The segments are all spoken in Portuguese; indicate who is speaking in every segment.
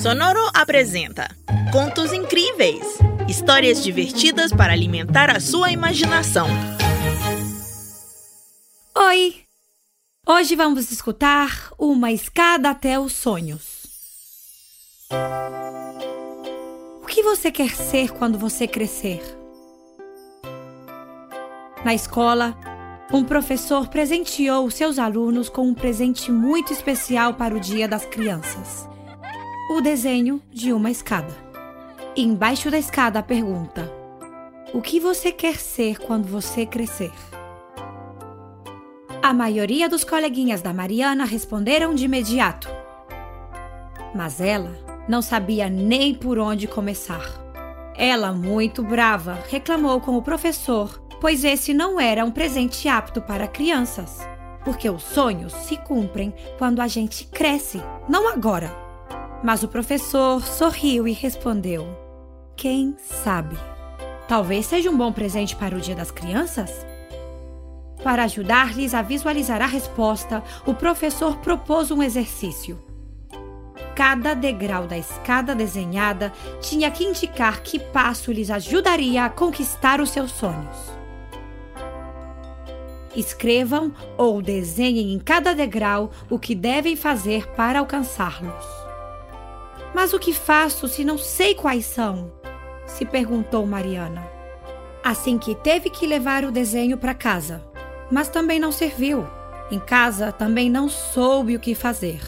Speaker 1: Sonoro apresenta Contos Incríveis histórias divertidas para alimentar a sua imaginação.
Speaker 2: Oi! Hoje vamos escutar Uma Escada até os Sonhos. O que você quer ser quando você crescer? Na escola, um professor presenteou seus alunos com um presente muito especial para o Dia das Crianças o desenho de uma escada. Embaixo da escada a pergunta: O que você quer ser quando você crescer? A maioria dos coleguinhas da Mariana responderam de imediato. Mas ela não sabia nem por onde começar. Ela, muito brava, reclamou com o professor, pois esse não era um presente apto para crianças. Porque os sonhos se cumprem quando a gente cresce, não agora. Mas o professor sorriu e respondeu: Quem sabe? Talvez seja um bom presente para o Dia das Crianças? Para ajudar-lhes a visualizar a resposta, o professor propôs um exercício. Cada degrau da escada desenhada tinha que indicar que passo lhes ajudaria a conquistar os seus sonhos. Escrevam ou desenhem em cada degrau o que devem fazer para alcançá-los. Mas o que faço se não sei quais são? se perguntou Mariana. Assim que teve que levar o desenho para casa. Mas também não serviu. Em casa também não soube o que fazer.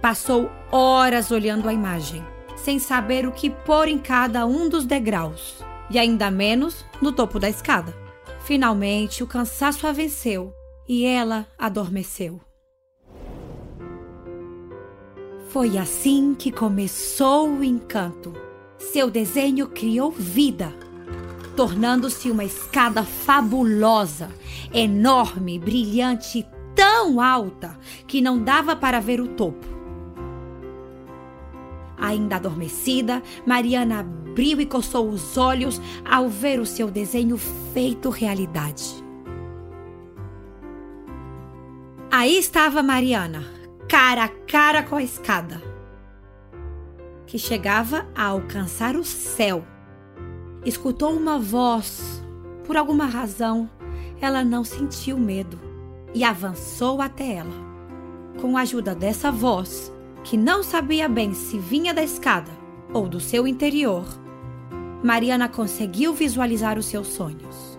Speaker 2: Passou horas olhando a imagem, sem saber o que pôr em cada um dos degraus, e ainda menos no topo da escada. Finalmente, o cansaço a venceu e ela adormeceu. Foi assim que começou o encanto. Seu desenho criou vida, tornando-se uma escada fabulosa, enorme, brilhante e tão alta que não dava para ver o topo. Ainda adormecida, Mariana abriu e coçou os olhos ao ver o seu desenho feito realidade. Aí estava Mariana, cara com a escada, que chegava a alcançar o céu. Escutou uma voz. Por alguma razão, ela não sentiu medo e avançou até ela. Com a ajuda dessa voz, que não sabia bem se vinha da escada ou do seu interior, Mariana conseguiu visualizar os seus sonhos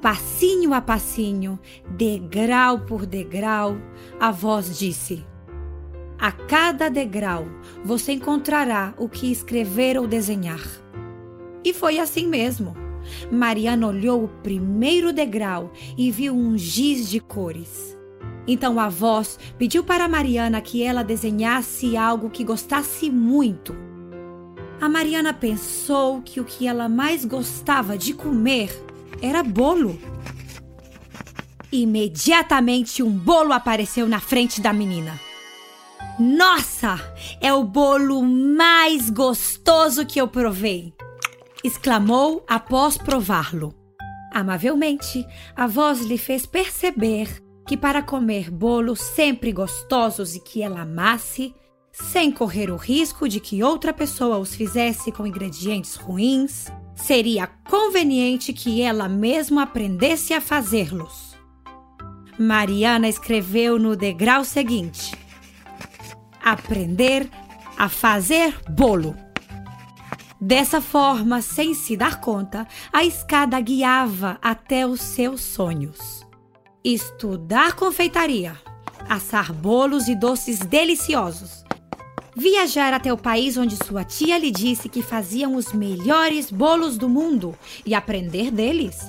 Speaker 2: passinho a passinho, degrau por degrau, a voz disse: A cada degrau você encontrará o que escrever ou desenhar. E foi assim mesmo. Mariana olhou o primeiro degrau e viu um giz de cores. Então a voz pediu para Mariana que ela desenhasse algo que gostasse muito. A Mariana pensou que o que ela mais gostava de comer era bolo. Imediatamente um bolo apareceu na frente da menina. Nossa, é o bolo mais gostoso que eu provei! exclamou após prová-lo. Amavelmente, a voz lhe fez perceber que para comer bolos sempre gostosos e que ela amasse, sem correr o risco de que outra pessoa os fizesse com ingredientes ruins, seria conveniente que ela mesma aprendesse a fazê-los. Mariana escreveu no degrau seguinte: Aprender a fazer bolo. Dessa forma, sem se dar conta, a escada guiava até os seus sonhos. Estudar confeitaria, assar bolos e doces deliciosos, viajar até o país onde sua tia lhe disse que faziam os melhores bolos do mundo e aprender deles.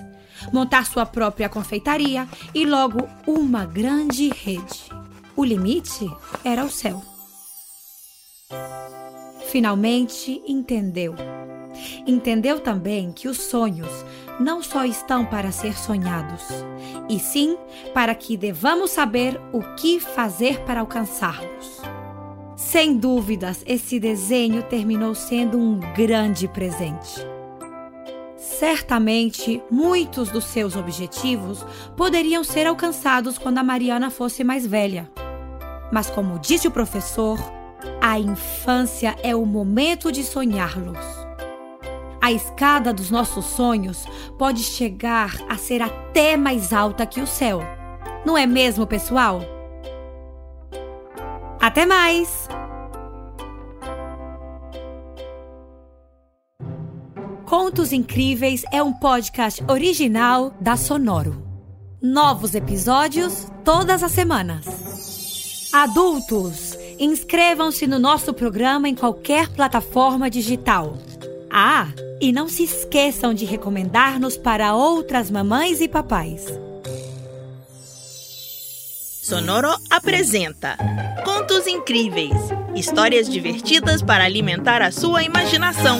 Speaker 2: montar sua própria confeitaria e logo uma grande rede. O limite era o céu. Finalmente entendeu. Entendeu também que os sonhos não só estão para ser sonhados, e sim para que devamos saber o que fazer para alcançá-los. Sem dúvidas, esse desenho terminou sendo um grande presente. Certamente, muitos dos seus objetivos poderiam ser alcançados quando a Mariana fosse mais velha. Mas, como disse o professor, a infância é o momento de sonhá-los. A escada dos nossos sonhos pode chegar a ser até mais alta que o céu. Não é mesmo, pessoal? Até mais! Contos Incríveis é um podcast original da Sonoro. Novos episódios todas as semanas. Adultos, inscrevam-se no nosso programa em qualquer plataforma digital. Ah, e não se esqueçam de recomendar-nos para outras mamães e papais.
Speaker 1: Sonoro apresenta Contos Incríveis histórias divertidas para alimentar a sua imaginação.